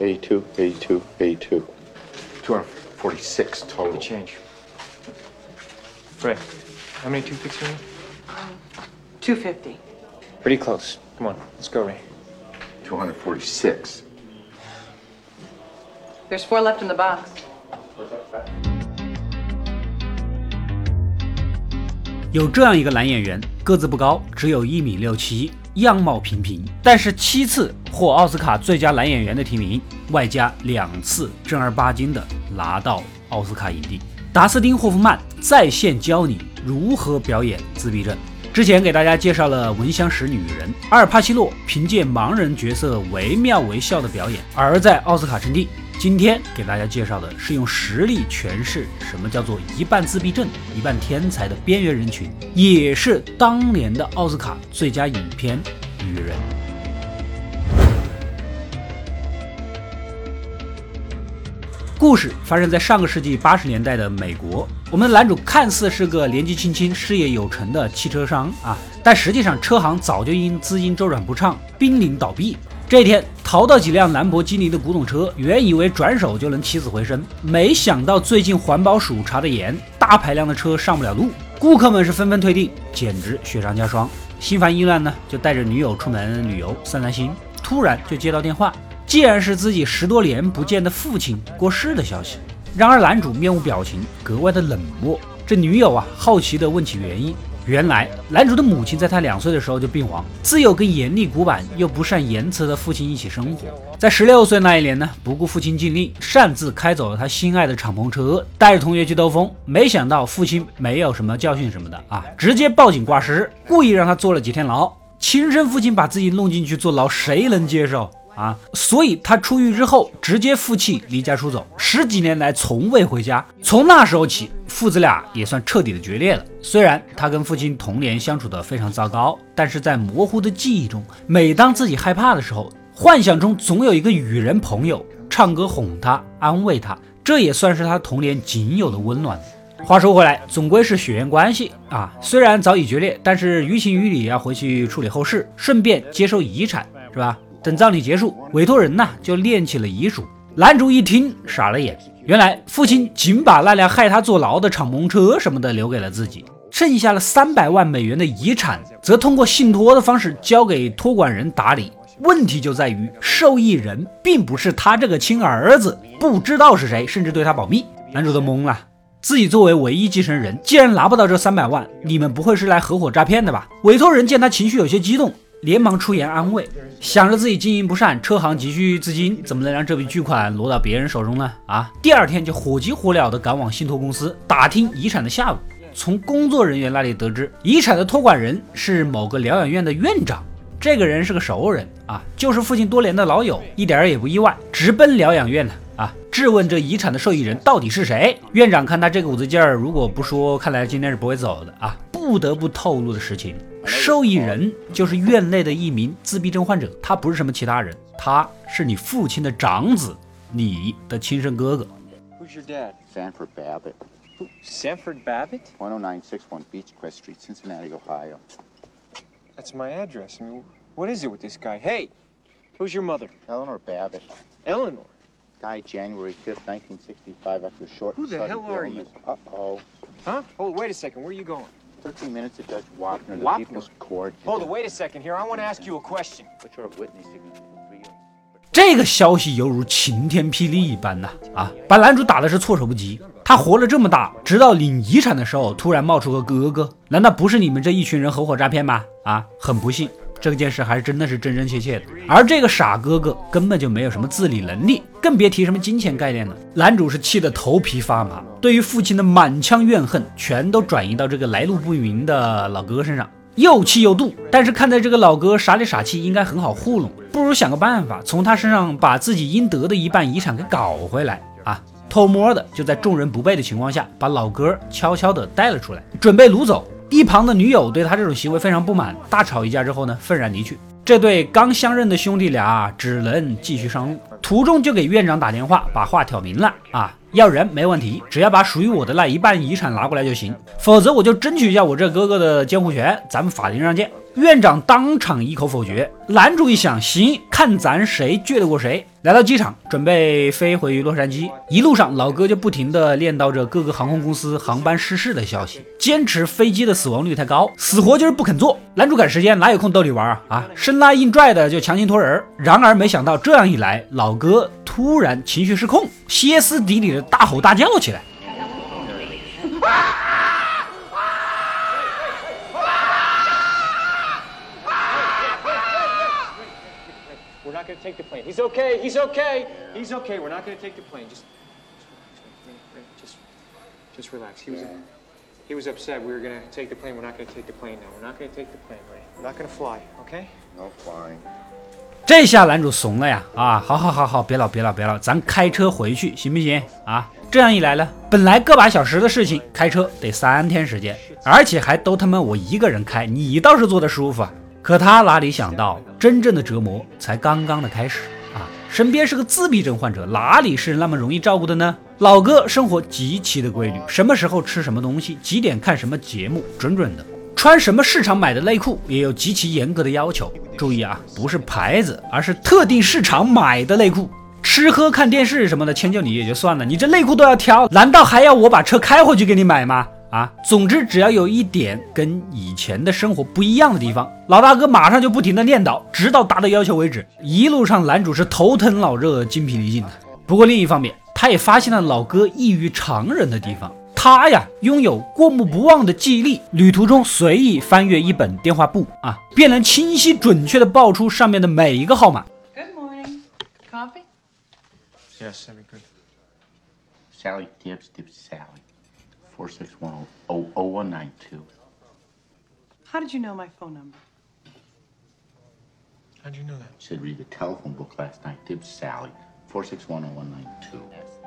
82, 82, 82. 246 total. Change. Ray, how many toothpicks you need? 250. Pretty close. Come on, let's go, Ray. 246. There's four left in the box. 有这样一个男演员，个子不高，只有一米六七， 样貌平平，但是七次获奥斯卡最佳男演员的提名，外加两次正儿八经的拿到奥斯卡影帝。达斯汀·霍夫曼在线教你如何表演自闭症。之前给大家介绍了《闻香识女人》，阿尔帕西诺凭借盲人角色惟妙惟肖的表演，而在奥斯卡称帝。今天给大家介绍的是用实力诠释什么叫做一半自闭症、一半天才的边缘人群，也是当年的奥斯卡最佳影片《女人》。故事发生在上个世纪八十年代的美国。我们的男主看似是个年纪轻轻、事业有成的汽车商啊，但实际上车行早就因资金周转不畅濒临倒闭。这一天，淘到几辆兰博基尼的古董车，原以为转手就能起死回生，没想到最近环保署查的严，大排量的车上不了路，顾客们是纷纷退订，简直雪上加霜。心烦意乱呢，就带着女友出门旅游散散心，突然就接到电话，竟然是自己十多年不见的父亲过世的消息。然而男主面无表情，格外的冷漠。这女友啊，好奇地问起原因。原来，男主的母亲在他两岁的时候就病亡，自幼跟严厉古板又不善言辞的父亲一起生活。在十六岁那一年呢，不顾父亲禁令，擅自开走了他心爱的敞篷车，带着同学去兜风。没想到父亲没有什么教训什么的啊，直接报警挂失，故意让他坐了几天牢。亲生父亲把自己弄进去坐牢，谁能接受？啊，所以他出狱之后直接负气离家出走，十几年来从未回家。从那时候起，父子俩也算彻底的决裂了。虽然他跟父亲童年相处的非常糟糕，但是在模糊的记忆中，每当自己害怕的时候，幻想中总有一个雨人朋友唱歌哄他、安慰他，这也算是他童年仅有的温暖。话说回来，总归是血缘关系啊，虽然早已决裂，但是于情于理要回去处理后事，顺便接收遗产，是吧？等葬礼结束，委托人呢就念起了遗嘱。男主一听傻了眼，原来父亲仅把那辆害他坐牢的敞篷车什么的留给了自己，剩下了三百万美元的遗产，则通过信托的方式交给托管人打理。问题就在于受益人并不是他这个亲儿子，不知道是谁，甚至对他保密。男主都懵了，自己作为唯一继承人，既然拿不到这三百万，你们不会是来合伙诈骗的吧？委托人见他情绪有些激动。连忙出言安慰，想着自己经营不善，车行急需资金，怎么能让这笔巨款落到别人手中呢？啊！第二天就火急火燎地赶往信托公司打听遗产的下落。从工作人员那里得知，遗产的托管人是某个疗养院的院长。这个人是个熟人啊，就是父亲多年的老友，一点儿也不意外，直奔疗养院了啊！质问这遗产的受益人到底是谁？院长看他这股子劲儿，如果不说，看来今天是不会走的啊！不得不透露的实情。受益人就是院内的一名自闭症患者，他不是什么其他人，他是你父亲的长子，你的亲生哥哥。Who's your dad? Sanford Babbitt, Sanford Babbitt? 10961 Beechcrest Street, Cincinnati, Ohio. That's my address. I mean, what is it with this guy? Hey, who's your mother? Eleanor Babbitt Eleanor. died January 5th, 1965, after a short Who the hell are you? illness. Uh-oh. Huh? Hold, wait a second. Where are you going? 13 minutes of Judge Wapner, the Wapner? People's Court. Hold on, Wait a second here. I want to ask you a question. What you're witness signature for you. 这个消息犹如晴天霹雳一般呐！啊，把男主打的是措手不及。他活了这么大，直到领遗产的时候，突然冒出个哥哥，难道不是你们这一群人合伙诈骗吗？啊，很不幸。这件事还是真的是真真切切的，而这个傻哥哥根本就没有什么自理能力，更别提什么金钱概念了。男主是气得头皮发麻，对于父亲的满腔怨恨全都转移到这个来路不明的老哥哥身上，又气又妒。但是看在这个老哥傻里傻气，应该很好糊弄，不如想个办法从他身上把自己应得的一半遗产给搞回来啊！偷摸的就在众人不备的情况下，把老哥悄悄的带了出来，准备掳走。一旁的女友对他这种行为非常不满，大吵一架之后呢，愤然离去。这对刚相认的兄弟俩只能继续上路，途中就给院长打电话，把话挑明了啊，要人没问题，只要把属于我的那一半遗产拿过来就行，否则我就争取一下我这哥哥的监护权，咱们法庭上见。院长当场一口否决。男主一想，行，看咱谁倔得过谁。来到机场，准备飞回洛杉矶。一路上，老哥就不停地念叨着各个航空公司航班失事的消息，坚持飞机的死亡率太高，死活就是不肯坐。男主赶时间，哪有空逗你玩啊？啊，是生拉硬拽的就强行托人。然而没想到，这样一来，老哥突然情绪失控，歇斯底里的大吼大叫起来。He was upset. We were gonna take the plane. We're not gonna take the plane now. We're not gonna take the plane, Ray. We're not gonna fly. Okay? Ok 这下男主怂了呀！啊，好好好好，别闹别闹别闹，咱开车回去行不行？啊，这样一来呢，本来个把小时的事情，开车得三天时间，而且还都他妈我一个人开，你倒是坐得舒服啊！可他哪里想到，真正的折磨才刚刚的开始啊！身边是个自闭症患者，哪里是那么容易照顾的呢？老哥生活极其的规律，什么时候吃什么东西，几点看什么节目，准准的。穿什么市场买的内裤也有极其严格的要求。注意啊，不是牌子，而是特定市场买的内裤。吃喝看电视什么的，迁就你也就算了，你这内裤都要挑，难道还要我把车开回去给你买吗？啊，总之只要有一点跟以前的生活不一样的地方，老大哥马上就不停的念叨，直到达到要求为止。一路上男主是头疼脑热、精疲力尽的。不过另一方面，他也发现了老哥异于常人的地方。他呀，拥有过目不忘的记忆力，旅途中随意翻阅一本电话簿啊，便能清晰准确的报出上面的每一个号码。Good morning. Coffee? Yes, very good. Sally Tibbs, Tibbs Sally. four six one o o one nine two. How did you know my phone number? How'd you know that? Said read the telephone book last night. Tibbs Sally. 4610192.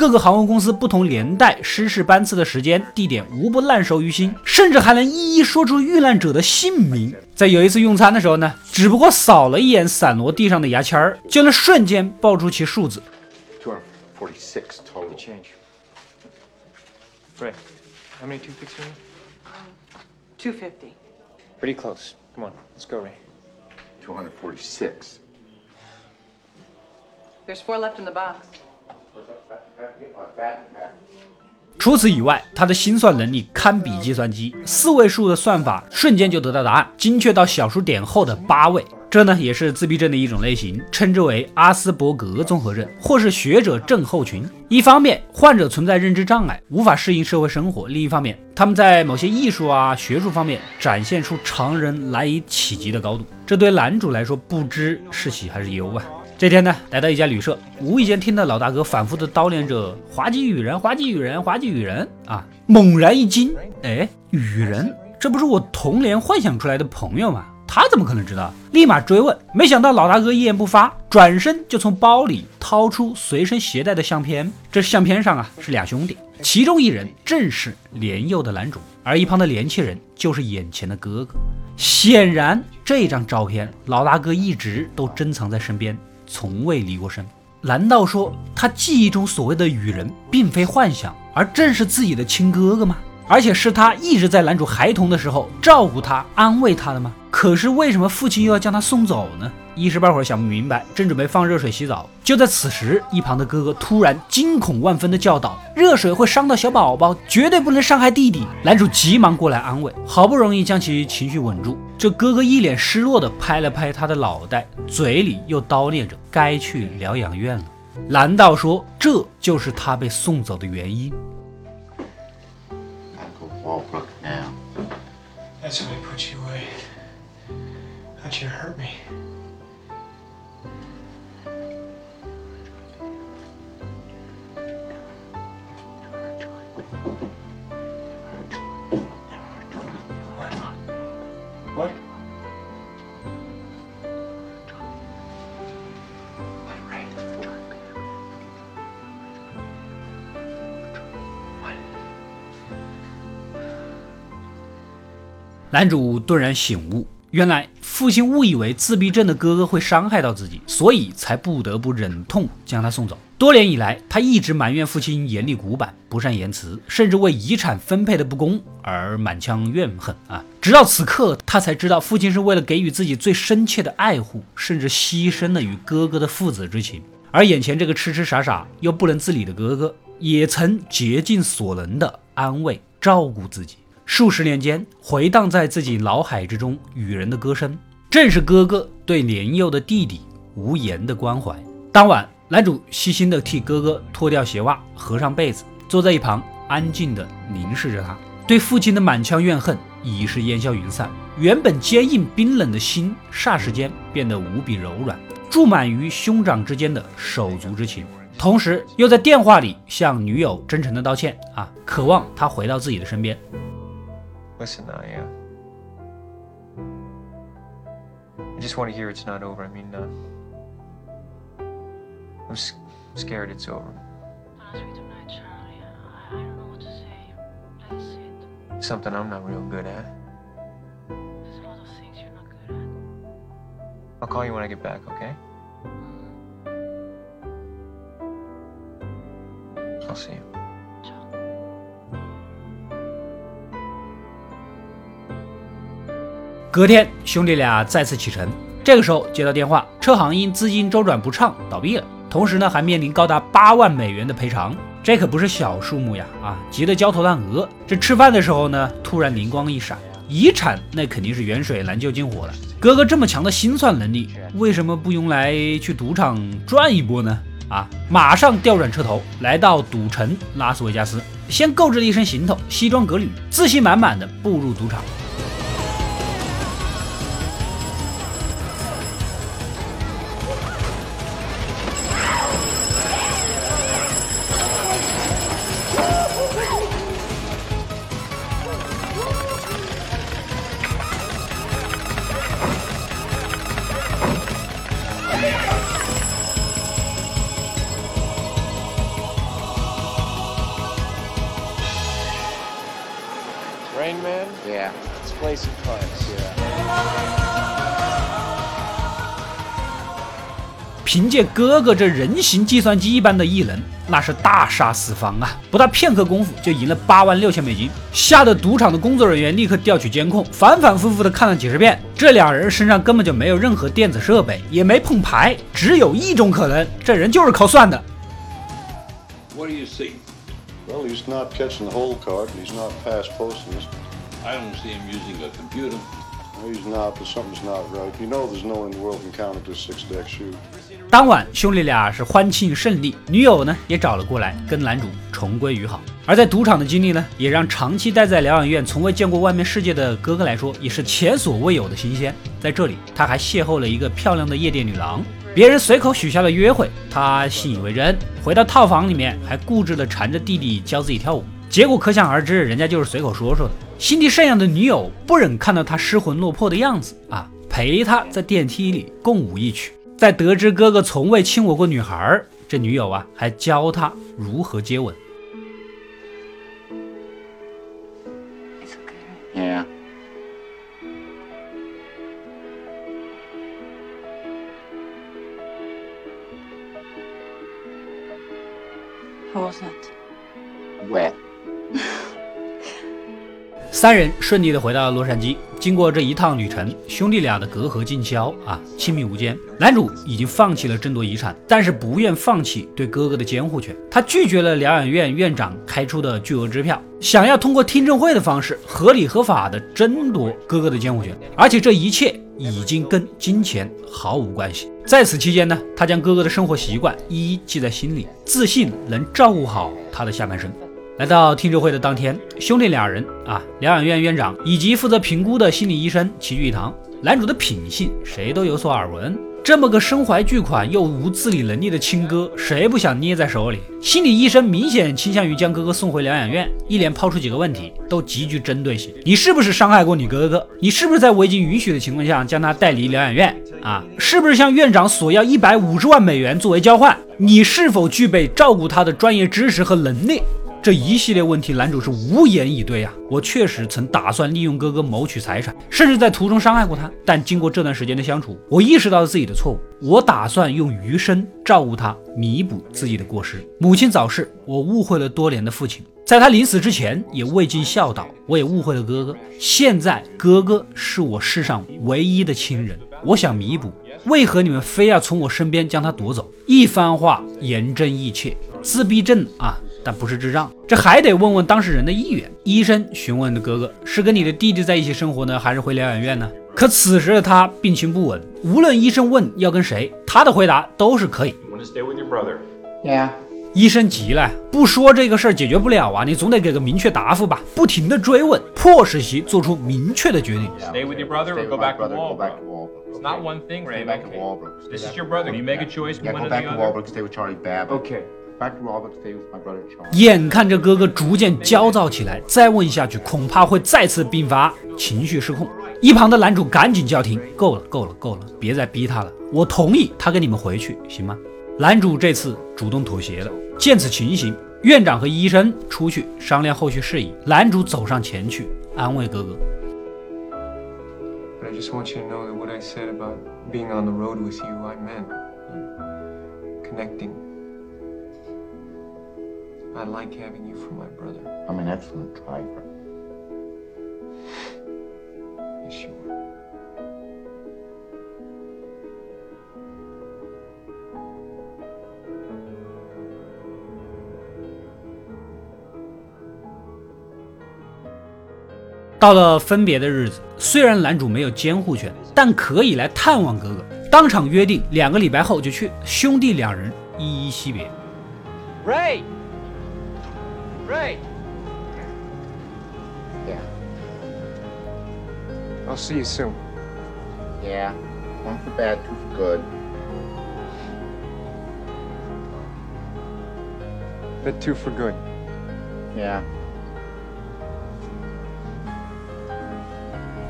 各个航空公司不同年代失事班次的时间、地点无不烂熟于心，甚至还能一一说出遇难者的姓名。在有一次用餐的时候呢，只不过扫了一眼散落地上的牙签儿，就能瞬间报出其数字。Two hundred forty-six total Change. Ray, how many toothpicks do you need? 250. Pretty close. Come on, let's go, Ray. six There's four left in the box. 除此以外，他的心算能力堪比计算机，四位数的算法瞬间就得到答案，精确到小数点后的八位。这呢也是自闭症的一种类型，称之为阿斯伯格综合症，或是学者症候群。一方面，患者存在认知障碍，无法适应社会生活；另一方面，他们在某些艺术啊、学术方面展现出常人难以企及的高度。这对男主来说，不知是喜还是忧啊。这天呢，来到一家旅社，无意间听到老大哥反复的叨念着“滑稽雨人，滑稽雨人，滑稽雨人”啊，猛然一惊，哎，雨人，这不是我童年幻想出来的朋友吗？他怎么可能知道？立马追问，没想到老大哥一言不发，转身就从包里掏出随身携带的相片。这相片上啊是俩兄弟，其中一人正是年幼的男主，而一旁的年轻人就是眼前的哥哥。显然，这张照片老大哥一直都珍藏在身边，从未离过身。难道说他记忆中所谓的雨人并非幻想，而正是自己的亲哥哥吗？而且是他一直在男主孩童的时候照顾他、安慰他的吗？可是为什么父亲又要将他送走呢？一时半会儿想不明白，正准备放热水洗澡，就在此时，一旁的哥哥突然惊恐万分的叫道：“热水会伤到小宝宝，绝对不能伤害弟弟。”男主急忙过来安慰，好不容易将其情绪稳住。这哥哥一脸失落的拍了拍他的脑袋，嘴里又叨念着：“该去疗养院了。”难道说这就是他被送走的原因？Gotta go Walbrook now. That's how I put you away. How'd you hurt me? 男主顿然醒悟，原来父亲误以为自闭症的哥哥会伤害到自己，所以才不得不忍痛将他送走。多年以来，他一直埋怨父亲严厉古板、不善言辞，甚至为遗产分配的不公而满腔怨恨啊！直到此刻，他才知道父亲是为了给予自己最深切的爱护，甚至牺牲了与哥哥的父子之情。而眼前这个痴痴傻傻又不能自理的哥哥，也曾竭尽所能的安慰、照顾自己。数十年间，回荡在自己脑海之中与人的歌声，正是哥哥对年幼的弟弟无言的关怀。当晚。男主细心地替哥哥脱掉鞋袜，合上被子，坐在一旁，安静地凝视着他。对父亲的满腔怨恨已是烟消云散，原本坚硬冰冷的心，霎时间变得无比柔软，注满于兄长之间的手足之情。同时，又在电话里向女友真诚地道歉啊，渴望她回到自己的身边。Listen, I, uh, I just want to hear it's not over. I mean, uh, I'm scared it's over. Don't speak to my Charlie. I don't know what to say. Let's say it's something I'm not real good at. There's a lot of things you're not good at. I'll call you when I get back, okay? Mm-hmm. I'll see you. 隔天，兄弟俩再次启程。这个时候接到电话，车行因资金周转不畅倒闭了。同时呢，还面临高达八万美元的赔偿，这可不是小数目呀！啊，急得焦头烂额。这吃饭的时候呢，突然灵光一闪，遗产那肯定是远水难救近火了。哥哥这么强的心算能力，为什么不用来去赌场赚一波呢？啊，马上调转车头，来到赌城拉斯维加斯，先购置了一身行头，西装革履，自信满满的步入赌场。凭借哥哥这人形计算机一般的异能，那是大杀四方啊！不到片刻功夫就赢了八万六千美金，吓得赌场的工作人员立刻调取监控，反反复复的看了几十遍。这两人身上根本就没有任何电子设备，也没碰牌，只有一种可能，这人就是靠算的。What do you see? Well, he's not catching the whole card, and he's not past posting. I don't see him using a computer. Well, he's not, something's not right. You know there's no one in the world can counter this six-deck shoe. 当晚，兄弟俩是欢庆胜利，女友呢也找了过来，跟男主重归于好。而在赌场的经历呢，也让长期待在疗养院、从未见过外面世界的哥哥来说，也是前所未有的新鲜。在这里，他还邂逅了一个漂亮的夜店女郎，别人随口许下了约会，他信以为真。回到套房里面，还固执地缠着弟弟教自己跳舞。结果可想而知，人家就是随口说说的。心地善良的女友不忍看到他失魂落魄的样子啊，陪他在电梯里共舞一曲。在得知哥哥从未亲吻过女孩，这女友啊还教他如何接吻。Yeah. How was that? Wet. 三人顺利的回到了洛杉矶。经过这一趟旅程，兄弟俩的隔阂尽消啊，亲密无间。男主已经放弃了争夺遗产，但是不愿放弃对哥哥的监护权。他拒绝了疗养院院长开出的巨额支票，想要通过听证会的方式合理合法的争夺哥哥的监护权。而且这一切已经跟金钱毫无关系。在此期间呢，他将哥哥的生活习惯一一记在心里，自信能照顾好他的下半生。来到听证会的当天，兄弟俩人啊，疗养院院长以及负责评估的心理医生齐聚一堂。男主的品性谁都有所耳闻，这么个身怀巨款又无自理能力的亲哥，谁不想捏在手里？心理医生明显倾向于将哥哥送回疗养院，一连抛出几个问题，都极具针对性。你是不是伤害过你哥哥？你是不是在未经允许的情况下将他带离疗养院？啊，是不是向院长索要一百五十万美元作为交换？你是否具备照顾他的专业知识和能力？这一系列问题，男主是无言以对啊。我确实曾打算利用哥哥谋取财产，甚至在途中伤害过他。但经过这段时间的相处，我意识到了自己的错误。我打算用余生照顾他，弥补自己的过失。母亲早逝，我误会了多年的父亲，在他临死之前也未尽孝道，我也误会了哥哥。现在哥哥是我世上唯一的亲人，我想弥补。为何你们非要从我身边将他夺走？一番话言真意切，自闭症啊，但不是智障。这还得问问当事人的意愿。医生询问的哥哥是跟你的弟弟在一起生活呢，还是回疗养院呢？可此时的他病情不稳，无论医生问要跟谁，他的回答都是可以。Want to stay with your brother? Yeah. 医生急了，不说这个事儿解决不了啊，你总得给个明确答复吧。不停的追问，迫使其做出明确的决定。Stay with your brother or go back to brother, go back to Walbrook. Walbrook. It's not one thing, Stay Ray. back to Walbrook. Stay This is your brother. You make a choice Yeah, one go or back the to. Walbrook. Stay with Charlie Babbitt. Okay. 眼看着哥哥逐渐焦躁起来再问下去恐怕会再次病发情绪失控。一旁的男主赶紧叫停够了够了够了别再逼他了。我同意他跟你们回去行吗？男主这次主动妥协了。见此情形院长和医生出去商量后续事宜男主走上前去安慰哥哥。But i just want you to know that what i said about being on the road with you i'm man connecting I like having you for my brother. I'm an excellent driver. Yes, you are. 到了分别的日子，虽然男主没有监护权，但可以来探望哥哥。当场约定两个礼拜后就去，兄弟两人依依惜别。Ray! Ray! Yeah. I'll see you soon. Yeah. One for bad, two for good. But two for good. Yeah.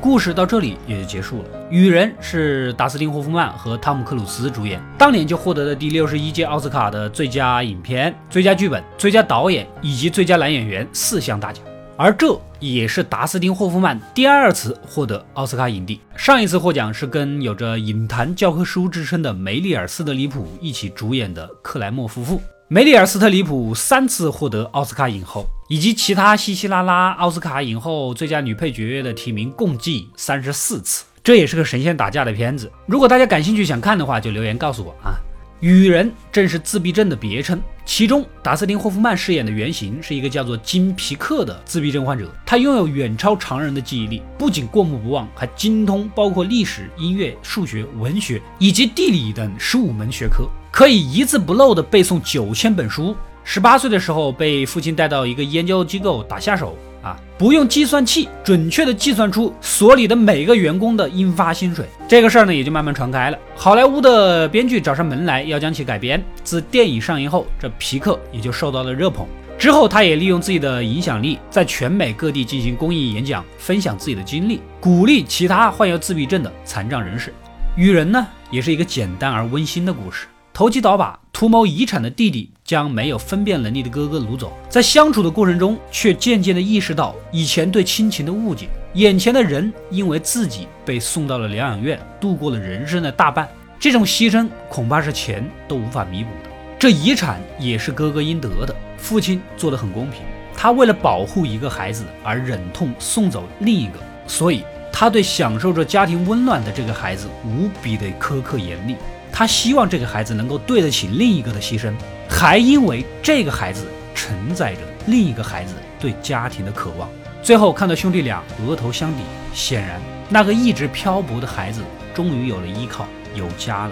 故事到这里也就结束了。《雨人》是达斯汀·霍夫曼和汤姆·克鲁斯主演，当年就获得了第六十一届奥斯卡的最佳影片、最佳剧本、最佳导演以及最佳男演员四项大奖。而这也是达斯汀·霍夫曼第二次获得奥斯卡影帝。上一次获奖是跟有着影坛教科书之称的梅丽尔·斯特里普一起主演的克莱默夫妇。梅丽尔·斯特里普三次获得奥斯卡影后，以及其他稀稀拉拉奥斯卡影后、最佳女配角的提名共计三十四次。这也是个神仙打架的片子。如果大家感兴趣想看的话，就留言告诉我啊。雨人正是自闭症的别称，其中达斯汀·霍夫曼饰演的原型是一个叫做金皮克的自闭症患者，他拥有远超常人的记忆力，不仅过目不忘，还精通包括历史、音乐、数学、文学以及地理等十五门学科，可以一字不漏地背诵九千本书。十八岁的时候被父亲带到一个研究机构打下手啊，不用计算器准确地计算出所里的每个员工的应发薪水。这个事儿呢也就慢慢传开了。好莱坞的编剧找上门来要将其改编。自电影上映后，这皮克也就受到了热捧。之后，他也利用自己的影响力，在全美各地进行公益演讲，分享自己的经历，鼓励其他患有自闭症的残障人士。雨人呢，也是一个简单而温馨的故事。投机倒把、图谋遗产的弟弟将没有分辨能力的哥哥掳走，在相处的过程中，却渐渐地意识到以前对亲情的误解。眼前的人因为自己被送到了疗养院，度过了人生的大半，这种牺牲恐怕是钱都无法弥补的。这遗产也是哥哥应得的，父亲做得很公平，他为了保护一个孩子而忍痛送走另一个，所以他对享受着家庭温暖的这个孩子无比的苛刻严厉。他希望这个孩子能够对得起另一个的牺牲，还因为这个孩子承载着另一个孩子对家庭的渴望。最后看到兄弟俩额头相抵，显然那个一直漂泊的孩子终于有了依靠，有家了。